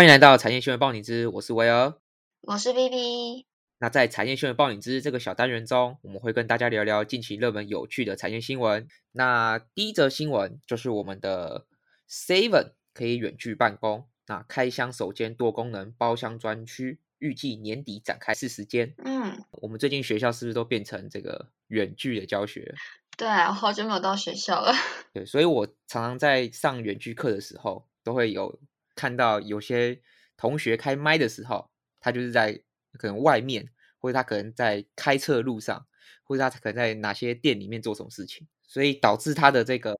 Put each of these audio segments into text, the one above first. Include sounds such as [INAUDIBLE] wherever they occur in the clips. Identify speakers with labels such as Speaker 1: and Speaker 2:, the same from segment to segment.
Speaker 1: 欢迎来到产业新闻报你知，我是维尔，
Speaker 2: 我是 B B。
Speaker 1: 那在产业新闻报你知这个小单元中，我们会跟大家聊聊近期热门有趣的产业新闻。那第一则新闻就是我们的 Seven 可以远距办公，那开箱首间多功能包厢专区，预计年底展开试时间。
Speaker 2: 嗯，
Speaker 1: 我们最近学校是不是都变成这个远距的教学？
Speaker 2: 对啊，我好久没有到学校了。
Speaker 1: 对，所以我常常在上远距课的时候，都会有看到有些同学开麦的时候，他就是在可能外面，或者他可能在开车的路上，或者他可能在哪些店里面做什么事情，所以导致他的这个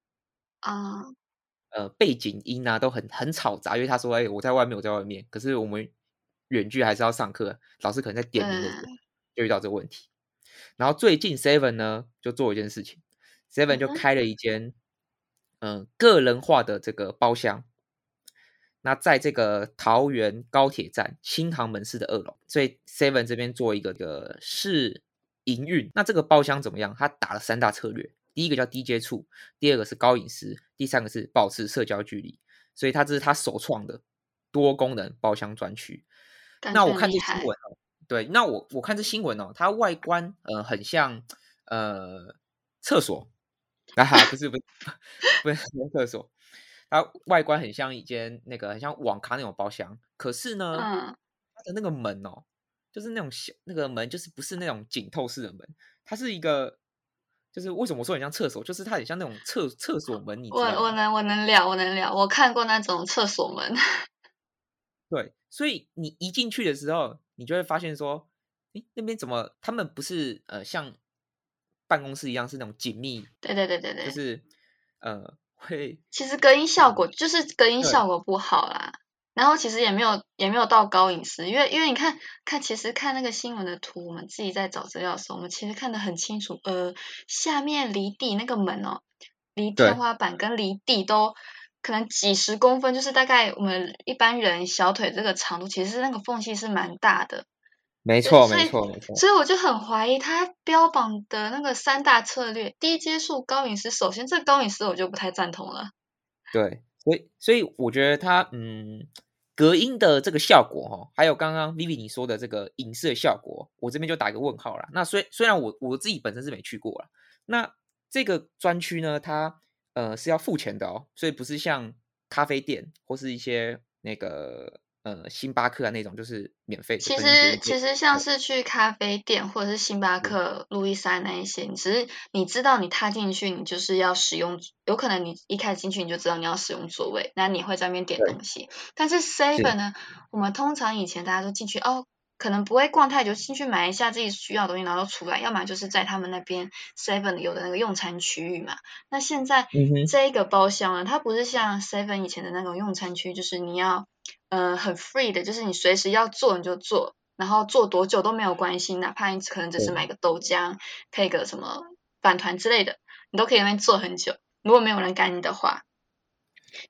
Speaker 2: 啊，
Speaker 1: 呃背景音啊都很很吵杂，因为他说：“哎，我在外面，我在外面。”可是我们远距还是要上课，老师可能在点名的时候就遇到这个问题。然后最近 Seven 呢就做一件事情，Seven 就开了一间嗯、呃个人化的这个包厢。那在这个桃园高铁站新航门市的二楼，所以 Seven 这边做一个个试营运。那这个包厢怎么样？他打了三大策略，第一个叫低接触，第二个是高隐私，第三个是保持社交距离。所以他这是他首创的多功能包厢专区。那我看这。新闻哦，对，那我我看这新闻哦，它外观呃很像呃厕所，[LAUGHS] 啊哈，不是不是 [LAUGHS] 不是不是厕所，它外观很像一间那个很像网咖那种包厢，可是呢，
Speaker 2: 嗯，
Speaker 1: 它的那个门哦，就是那种小那个门，就是不是那种紧透式的门，它是一个。就是为什么我说很像厕所，就是它很像那种厕厕所门，你
Speaker 2: 我？我能我能聊我能聊，我看过那种厕所门。[LAUGHS]
Speaker 1: 对，所以你一进去的时候，你就会发现说，诶，那边怎么他们不是呃像办公室一样是那种紧密，
Speaker 2: 对对对对对，
Speaker 1: 就是呃会
Speaker 2: 其实隔音效果就是隔音效果不好啦。然后其实也没有也没有到高隐私，因为因为你看看其实看那个新闻的图，我们自己在找资料的时候，我们其实看得很清楚，呃，下面离地那个门哦，离天花板跟离地都可能几十公分，就是大概我们一般人小腿这个长度，其实那个缝隙是蛮大的。对，
Speaker 1: 没错没错没错，
Speaker 2: 所以我就很怀疑他标榜的那个三大策略，低接触、高饮食。首先，这高饮食我就不太赞同了。
Speaker 1: 对，所以所以我觉得它嗯隔音的这个效果哈、哦，还有刚刚 Vivi 你说的这个隐私的效果，我这边就打一个问号啦。那虽虽然我我自己本身是没去过啦，那这个专区呢，它呃是要付钱的哦，所以不是像咖啡店或是一些那个呃星巴克啊那种就是免费。
Speaker 2: 其实其实像是去咖啡店或者是星巴克、路易莎那一些，你只是你知道你踏进去，你就是要使用，有可能你一开始进去你就知道你要使用座位，那你会在那边点东西。但是 seven 呢，我们通常以前大家都进去哦。可能不会逛太久，进去买一下自己需要的东西，然后出来，要么就是在他们那边 Seven 有的那个用餐区域嘛。那现在
Speaker 1: 嗯
Speaker 2: 这一个包厢呢，它不是像 Seven 以前的那种用餐区，就是你要呃很 free 的，就是你随时要做你就做，然后做多久都没有关系，哪怕你可能只是买个豆浆配个什么饭团之类的，你都可以在那边做很久。如果没有人赶你的话，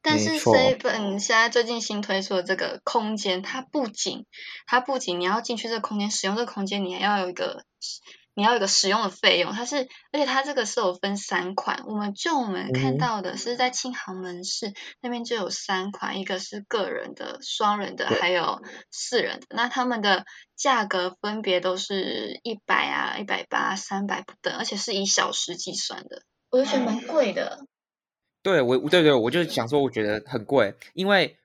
Speaker 2: 但是 Seven 现在最近新推出的这个空间，它不仅它不仅你要进去这个空间使用这个空间，你还要有一个你要有一个使用的费用，它是而且它这个是有分三款，我们就我们看到的是在庆航门市那边就有三款，一个是个人的、双人的，
Speaker 1: 对。
Speaker 2: 还有四人的，那他们的价格分别都是一百啊、一百八、三百不等，而且是以小时计算的，我就觉得蛮贵的。
Speaker 1: 对我，对对，我就想说，我觉得很贵，因为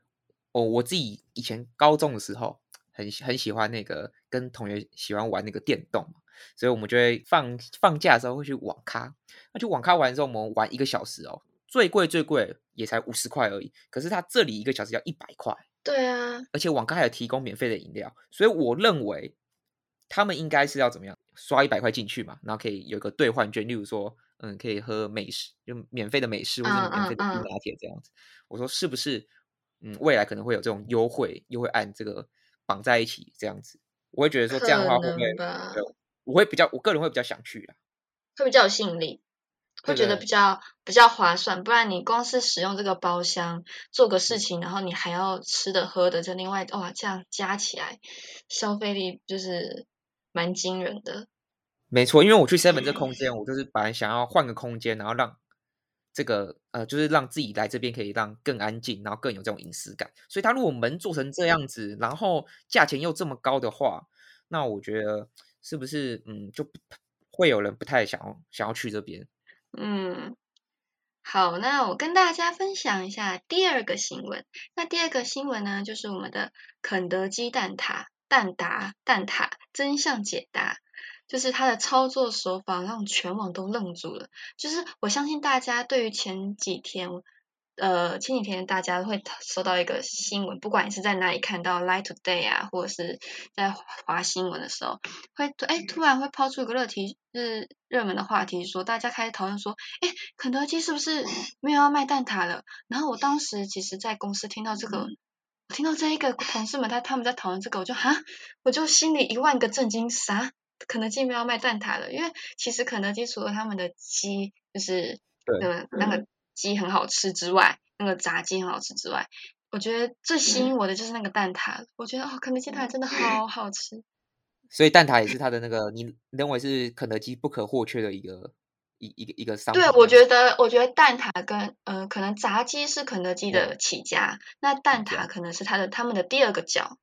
Speaker 1: 哦，我自己以前高中的时候很很喜欢那个跟同学喜欢玩那个电动嘛，所以我们就会放放假的时候会去网咖。那去网咖玩的时候，我们玩一个小时哦，最贵最贵也才五十块而已。可是它这里一个小时要一百块，
Speaker 2: 对啊，
Speaker 1: 而且网咖还有提供免费的饮料，所以我认为他们应该是要怎么样，刷一百块进去嘛，然后可以有个兑换券，例如说，嗯，可以喝美式，就免费的美式或者
Speaker 2: 嗯
Speaker 1: 免费的冰拿铁这样子。我说是不是？嗯，未来可能会有这种优惠，又会按这个绑在一起这样子，我会觉得说这样的话会不会我会比较，我个人会比较想去啊。
Speaker 2: 会比较有吸引力，会觉得比较比较划算。不然你光是使用这个包厢做个
Speaker 1: 嗯
Speaker 2: 事情，然后你还要吃的喝的，就另外哇，这样加起来消费力就是蛮惊人的。
Speaker 1: 没错，因为我去 Seven 这空间，我就是本来想要换个空间，然后让这个呃，就是让自己来这边可以让更安静，然后更有这种隐私感。所以他如果门做成这样子，然后价钱又这么高的话，那我觉得是不是嗯，就会有人不太想要想要去这边？
Speaker 2: 嗯，好，那我跟大家分享一下第二个新闻。那第二个新闻呢，就是我们的肯德基蛋挞蛋挞蛋挞真相解答。就是它的操作手法让全网都愣住了。就是我相信大家对于前几天，呃，前几天大家会收到一个新闻，不管你是在哪里看到 Light Today 啊，或者是在华新闻的时候，会哎突然会抛出一个热题，是热门的话题，说大家开始讨论说，哎，肯德基是不是没有要卖蛋挞了？然后我当时其实在公司听到这个，听到这一个同事们他他们在讨论这个，我就哈，我就心里一万个震惊，啥？肯德基没有卖蛋挞了，因为其实肯德基除了他们的鸡，就是呃那个鸡很好吃之外，那个炸鸡很好吃之外，我觉得最吸引我的就是那个蛋挞。我觉得哦，肯德基蛋挞真的好好吃。[LAUGHS]
Speaker 1: 所以蛋挞也是它的那个，你认为是肯德基不可或缺的一个一一个一个商
Speaker 2: 品。对，我觉得我觉得蛋挞跟呃可能炸鸡是肯德基的起家，那蛋挞可能是它的他们的第二个角。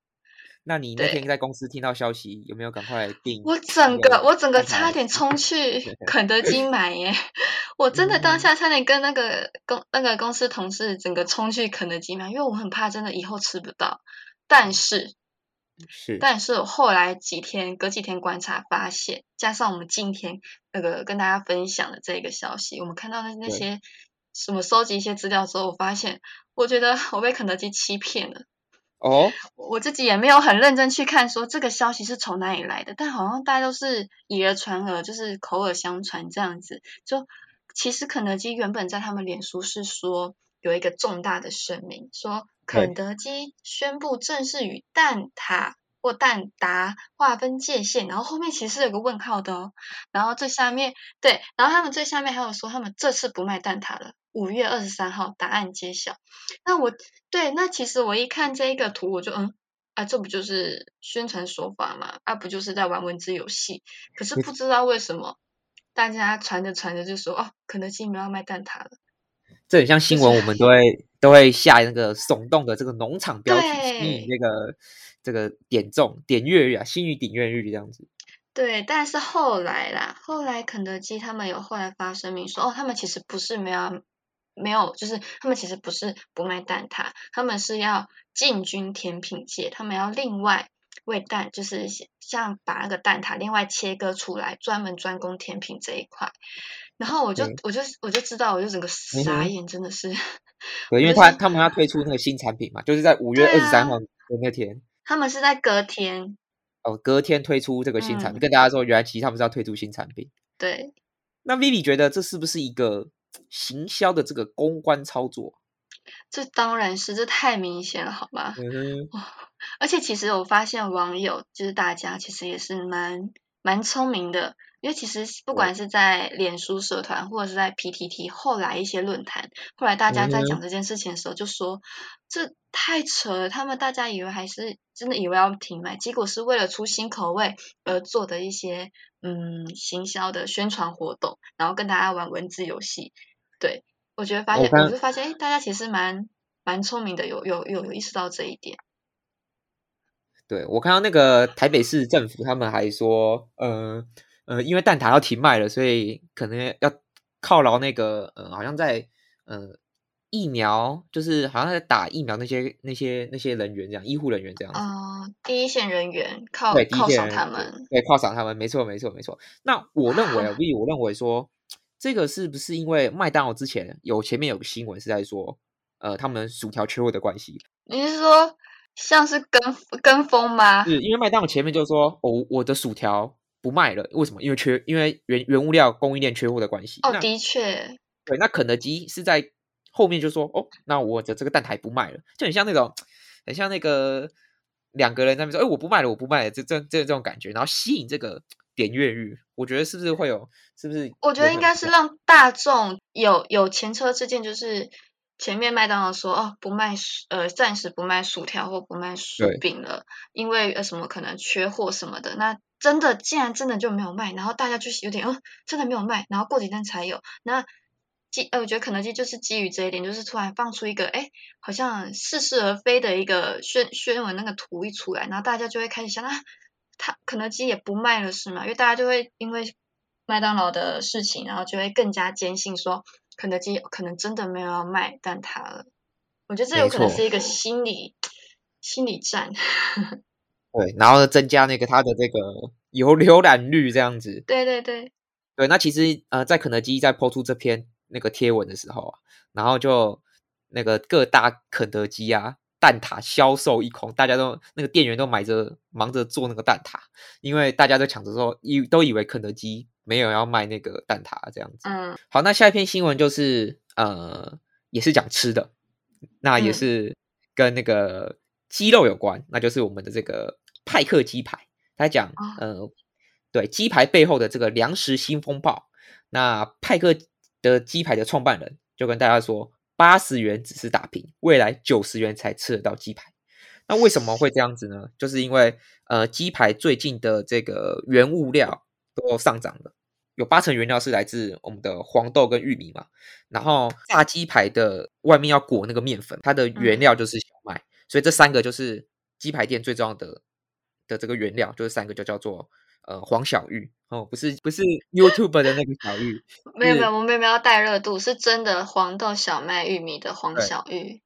Speaker 1: 那你那天在公司听到消息，有没有赶快订？
Speaker 2: 我整个我整个差点冲去肯德基买耶！我真的当下差点跟那个公那个公司同事整个冲去肯德基买，因为我很怕真的以后吃不到。但是
Speaker 1: 是，
Speaker 2: 但是我后来几天隔几天观察发现，加上我们今天那个跟大家分享的这个消息，我们看到的那些什么收集一些资料之后，我发现我觉得我被肯德基欺骗了。
Speaker 1: 哦，
Speaker 2: 我自己也没有很认真去看，说这个消息是从哪里来的，但好像大家都是以讹传讹，就是口耳相传这样子。就其实肯德基原本在他们脸书是说有一个重大的声明，说肯德基宣布正式与蛋挞或蛋达划分界限，然后后面其实有个问号的哦，然后最下面对，然后他们最下面还有说他们这次不卖蛋挞了。五月二十三号，答案揭晓。那我对，那其实我一看这一个图，我就嗯，啊，这不就是宣传手法嘛？啊，不就是在玩文字游戏？可是不知道为什么，大家传着传着就说，哦，肯德基没有卖蛋挞了。
Speaker 1: 这很像新闻，我们都会 [LAUGHS] 都会下那个耸动的这个农场标题，吸引那个这个点中点阅率啊，新语点阅率这样子。[LAUGHS]
Speaker 2: 对，但是后来啦，后来肯德基他们有后来发声明说，哦，他们其实不是没有。没有，就是他们其实不是不卖蛋挞，他们是要进军甜品界，他们要另外为蛋，就是像把那个蛋挞另外切割出来，专门专攻甜品这一块。然后我就我就我就知道，我就整个傻眼，真的是。[LAUGHS]
Speaker 1: 对，因 [LAUGHS] 为他他们要推出那个新产品嘛，就是在五月二十三号的那天。
Speaker 2: 他们是在隔天。
Speaker 1: 哦，隔天推出这个新产品，跟大家说，原来其实他们是要推出新产品。
Speaker 2: 对。
Speaker 1: 那 Vivi 觉得这是不是一个？行销的这个公关操作，
Speaker 2: 这当然是这太明显了，好吗？嗯，[LAUGHS] 而且其实我发现网友就是大家其实也是蛮蛮聪明的，因为其实不管是在脸书社团或者是在 PTT 后来一些论坛，后来大家在讲这件事情的时候就说这太扯了，他们大家以为还是真的以为要停卖，结果是为了出新口味而做的一些。嗯，行销的宣传活动，然后跟大家玩文字游戏，对我觉得发现，我就发现，哎，大家其实蛮蛮聪明的，有有有有意识到这一点。
Speaker 1: 对我看到那个台北市政府，他们还说，呃呃，因为蛋挞要停卖了，所以可能要犒劳那个，呃，好像在，呃。疫苗就是好像在打疫苗那些那些那些人员这样，医护人员这样子。
Speaker 2: 哦，第一线人员靠
Speaker 1: 靠
Speaker 2: 赏他们，
Speaker 1: 对，犒赏他们，没错没错没错。那我认为啊，所以我认为说，这个是不是因为麦当劳之前有前面有个新闻是在说，呃，他们薯条缺货的关系？
Speaker 2: 你是说像是跟跟风吗？
Speaker 1: 是因为麦当劳前面就说，哦，我的薯条不卖了，为什么？因为缺，因为原原物料供应链缺货的关系。
Speaker 2: 哦，的确。
Speaker 1: 对，那肯德基是在。后面就说哦，那我的这个蛋挞不卖了，就很像那种，很像那个两个人在那边说，哎，我不卖了，我不卖了，这这这这种感觉，然后吸引这个点阅率，我觉得是不是会有，是不是？
Speaker 2: 我觉得应该是让大众有有前车之鉴，就是前面麦当劳说哦，不卖呃，暂时不卖薯条或不卖薯饼了，因为呃什么可能缺货什么的，那真的竟然真的就没有卖，然后大家就是有点哦，真的没有卖，然后过几天才有，那。基呃，我觉得肯德基就是基于这一点，就是突然放出一个哎，好像似是而非的一个宣宣文那个图一出来，然后大家就会开始想啊，他肯德基也不卖了是吗？因为大家就会因为麦当劳的事情，然后就会更加坚信说肯德基可能真的没有要卖蛋挞了。我觉得这有可能是一个心理心理战。
Speaker 1: 对，然后增加那个它的这个有 [LAUGHS] 浏览率这样子。
Speaker 2: 对对对。
Speaker 1: 对，那其实呃，在肯德基在抛出这篇那个贴文的时候啊，然后就那个各大肯德基啊，蛋挞销售一空，大家都那个店员都买着忙着做那个蛋挞，因为大家都抢着说，以都以为肯德基没有要卖那个蛋挞这样子。嗯。好，那下一篇新闻就是呃，也是讲吃的，那也是跟那个鸡肉有关，那就是我们的这个派克鸡排，他讲呃。对鸡排背后的这个粮食新风暴，那派克的鸡排的创办人就跟大家说，八十元只是打平，未来九十元才吃得到鸡排。那为什么会这样子呢？就是因为呃，鸡排最近的这个原物料都上涨了，有八成原料是来自我们的黄豆跟玉米嘛。然后炸鸡排的外面要裹那个面粉，它的原料就是小麦，所以这三个就是鸡排店最重要的的这个原料，就是三个就叫做。呃，黄小玉哦，不是不是 [LAUGHS] YouTube 的那个小玉，[LAUGHS]
Speaker 2: 没有没有，我们没有要带热度，是真的黄豆、小麦、玉米的黄小玉。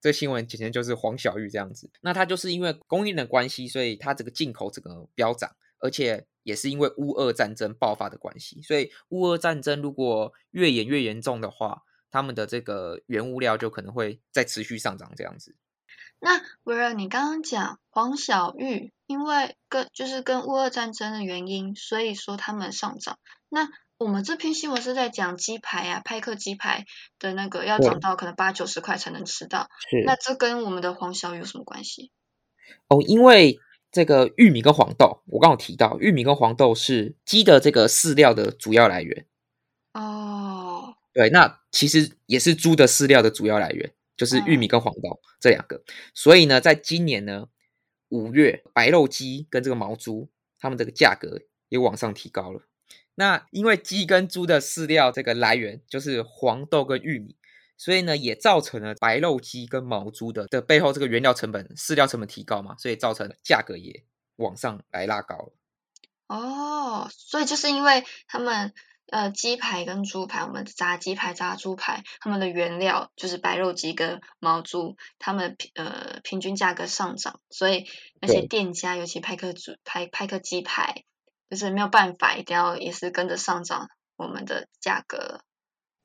Speaker 1: 这新闻简直就是黄小玉这样子。那它就是因为供应的关系，所以它这个进口整个飙涨，而且也是因为乌俄战争爆发的关系，所以乌俄战争如果越演越严重的话，他们的这个原物料就可能会再持续上涨这样子。
Speaker 2: 那维尔，你刚刚讲黄小玉。因为跟就是跟乌俄战争的原因，所以说他们上涨。那我们这篇新闻是在讲鸡排啊，派克鸡排的那个要涨到可能八九十块才能吃到。那这跟我们的黄小玉有什么关系？
Speaker 1: 哦，因为这个玉米跟黄豆，我刚刚提到，玉米跟黄豆是鸡的这个饲料的主要来源。
Speaker 2: 哦。
Speaker 1: 对，那其实也是猪的饲料的主要来源，就是玉米跟黄豆这两个。所以呢，在今年呢。五月白肉鸡跟这个毛猪，它们这个价格也往上提高了。那因为鸡跟猪的饲料这个来源就是黄豆跟玉米，所以呢也造成了白肉鸡跟毛猪的的背后这个原料成本、饲料成本提高嘛，所以造成价格也往上来拉高了。
Speaker 2: 哦，所以就是因为他们。呃，鸡排跟猪排，我们炸鸡排、炸猪排，他们的原料就是白肉鸡跟毛猪，他们平呃平均价格上涨，所以那些店家，尤其派克猪派派克鸡排，就是没有办法，一定要也是跟着上涨我们的价格。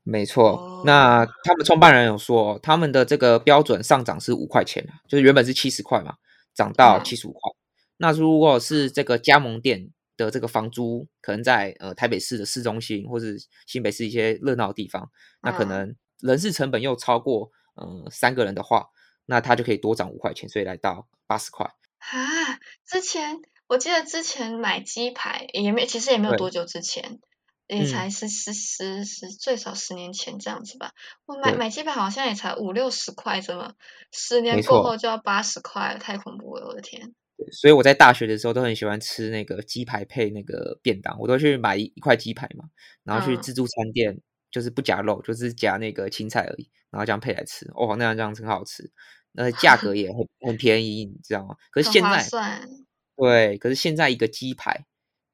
Speaker 1: 没错，那他们创办人有说，他们的这个标准上涨是五块钱就是原本是七十块嘛，涨到七十五块。那如果是这个加盟店。的这个房租可能在呃台北市的市中心，或是新北市一些热闹的地方，那可能人事成本又超过呃三个人的话，那他就可以多涨五块钱，所以来到八十块。
Speaker 2: 啊，之前我记得之前买鸡排也没，其实也没有多久之前，也才是十十十最少十年前这样子吧。我买买鸡排好像也才五六十块，怎么十年过后就要八十块，太恐怖了，我的天！
Speaker 1: 所以我在大学的时候都很喜欢吃那个鸡排配那个便当，我都去买一块鸡排嘛，然后去自助餐店，就是不夹肉，就是夹那个青菜而已，然后这样配来吃，哦，那样这样很好吃，那价格也很很便宜，你知道吗？可是现在，对，可是现在一个鸡排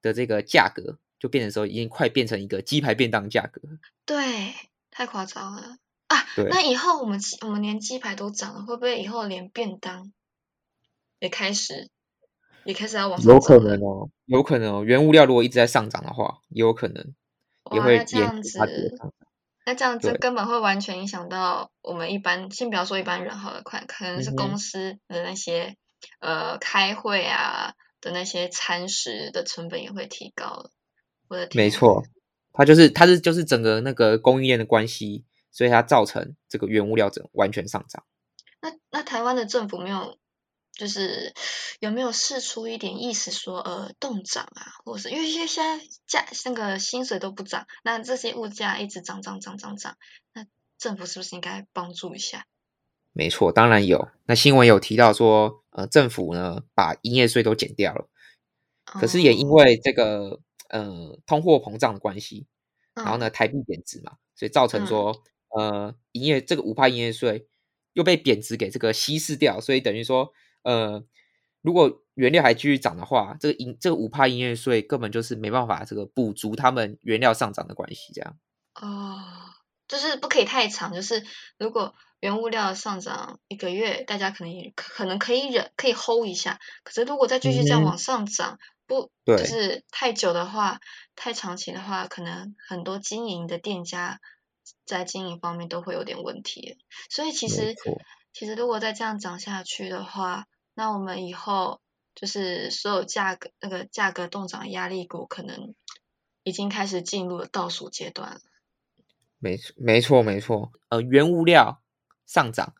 Speaker 1: 的这个价格就变成说已经快变成一个鸡排便当价格，
Speaker 2: 对，太夸张了啊！那以后我们我们连鸡排都涨了，会不会以后连便当也开始？也开始要往上
Speaker 1: 有可能哦，有可能哦。原物料如果一直在上涨的话，也有可能也会
Speaker 2: 这样子。那这样子根本会完全影响到我们一般，先不要说一般人好了，快可能是公司的那些呃开会啊的那些餐食的成本也会提高了。我的
Speaker 1: 没错，它就是它是就是整个那个供应链的关系，所以它造成这个原物料整完全上涨。
Speaker 2: 那那台湾的政府没有？就是有没有试出一点意思说，呃，动涨啊，或者是因为现在价那个薪水都不涨，那这些物价一直涨涨涨涨涨，那政府是不是应该帮助一下？
Speaker 1: 没错，当然有。那新闻有提到说，呃，政府呢把营业税都减掉了，可是也因为这个呃通货膨胀的关系，
Speaker 2: 然
Speaker 1: 然后呢台币贬值嘛，所以造成说呃营业这个五趴营业税又被贬值给这个稀释掉，所以等于说呃如果原料还继续涨的话，这个营这个五趴营业税根本就是没办法这个补足他们原料上涨的关系，这样。
Speaker 2: 哦，就是不可以太长，就是如果原物料上涨一个月，大家可能也可能可以忍，可以 hold 一下。可是如果再继续这样
Speaker 1: 嗯
Speaker 2: 往上涨，不
Speaker 1: 对
Speaker 2: 就是太久的话，太长期的话，可能很多经营的店家在经营方面都会有点问题。所以其实其实如果再这样涨下去的话，那我们以后就是所有价格那个价格动涨压力股，可能已经开始进入了倒数阶段了。
Speaker 1: 没错，没错，没错。呃，原物料上涨，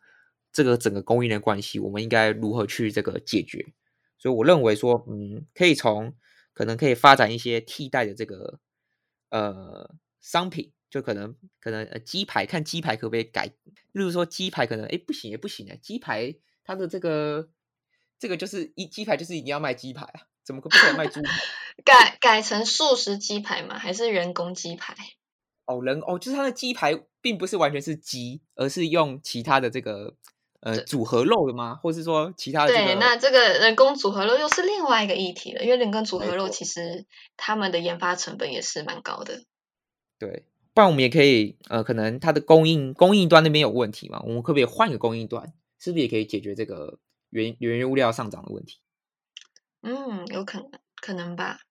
Speaker 1: 这个整个供应链关系，我们应该如何去这个解决？所以我认为说，嗯，可以从可能可以发展一些替代的这个呃商品，就可能可能呃鸡排，看鸡排可不可以改，例如说鸡排可能哎不行也不行啊，鸡排它的这个这个就是一鸡排就是一定要卖鸡排啊，怎么可不可以卖猪排？[LAUGHS]
Speaker 2: 改改成素食鸡排吗？还是人工鸡排？
Speaker 1: 哦，人哦，就是它的鸡排并不是完全是鸡，而是用其他的这个呃组合肉的吗？或是说其他的这
Speaker 2: 对，那这个人工组合肉又是另外一个议题了，因为人工组合肉其实他们的研发成本也是蛮高的。
Speaker 1: 对，不然我们也可以呃，可能它的供应供应端那边有问题嘛，我们可不可以换个供应端？是不是也可以解决这个原原物料上涨的问题？
Speaker 2: 嗯，有可能，可能吧。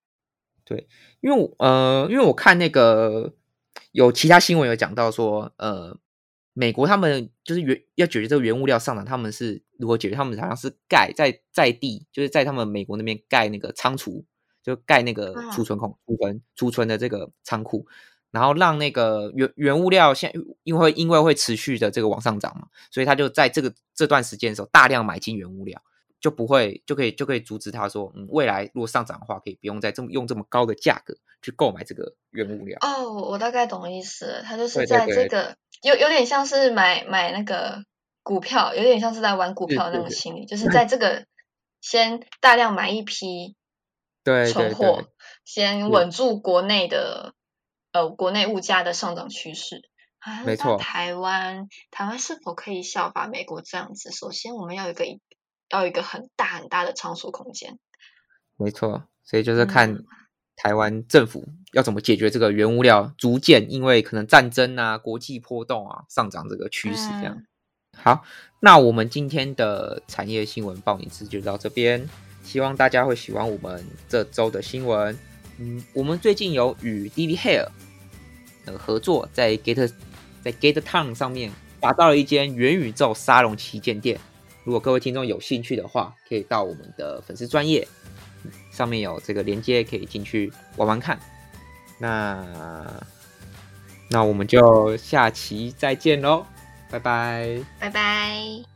Speaker 1: 对因为呃，因为我看那个有其他新闻有讲到说，呃，美国他们就是原要解决这个原物料上涨，他们是如何解决？他们好像是盖在在地，就是在他们美国那边盖那个仓储，就盖那个
Speaker 2: 嗯
Speaker 1: 储存孔、储存储存的这个仓库，然后让那个原原物料现因为因为会持续的这个往上涨嘛，所以他就在这个这段时间的时候大量买进原物料。就不会就可以就可以阻止他说，嗯，未来如果上涨的话，可以不用再这么用这么高的价格去购买这个原物料。
Speaker 2: 哦，我大概懂意思，他就是在这
Speaker 1: 对
Speaker 2: 个有有点像是买买那个股票，有点像是在玩股票的那种心理，就是在 [LAUGHS] 这个先大量买一批
Speaker 1: 对对对
Speaker 2: 存货，先
Speaker 1: 是
Speaker 2: 稳住国内的呃国内物价的上涨趋势。啊，
Speaker 1: 错
Speaker 2: 台湾台湾是否可以效法美国这样子？首先，我们要有一个要有一个很大很大的仓储空间。
Speaker 1: 没错，所以就是看
Speaker 2: 嗯
Speaker 1: 台湾政府要怎么解决这个原物料逐渐因为可能战争啊、国际波动啊上涨这个趋势这样。
Speaker 2: 嗯
Speaker 1: 好，那我们今天的产业新闻报你知就到这边，希望大家会喜欢我们这周的新闻。嗯，我们最近有与 DV Hair 呃合作，在 Get 在 Get Town 上面打造了一间元宇宙沙龙旗舰店。如果各位听众有兴趣的话，可以到我们的粉丝专业上面有这个连接，可以进去玩玩看。那那我们就下期再见喽，拜拜。
Speaker 2: 拜拜。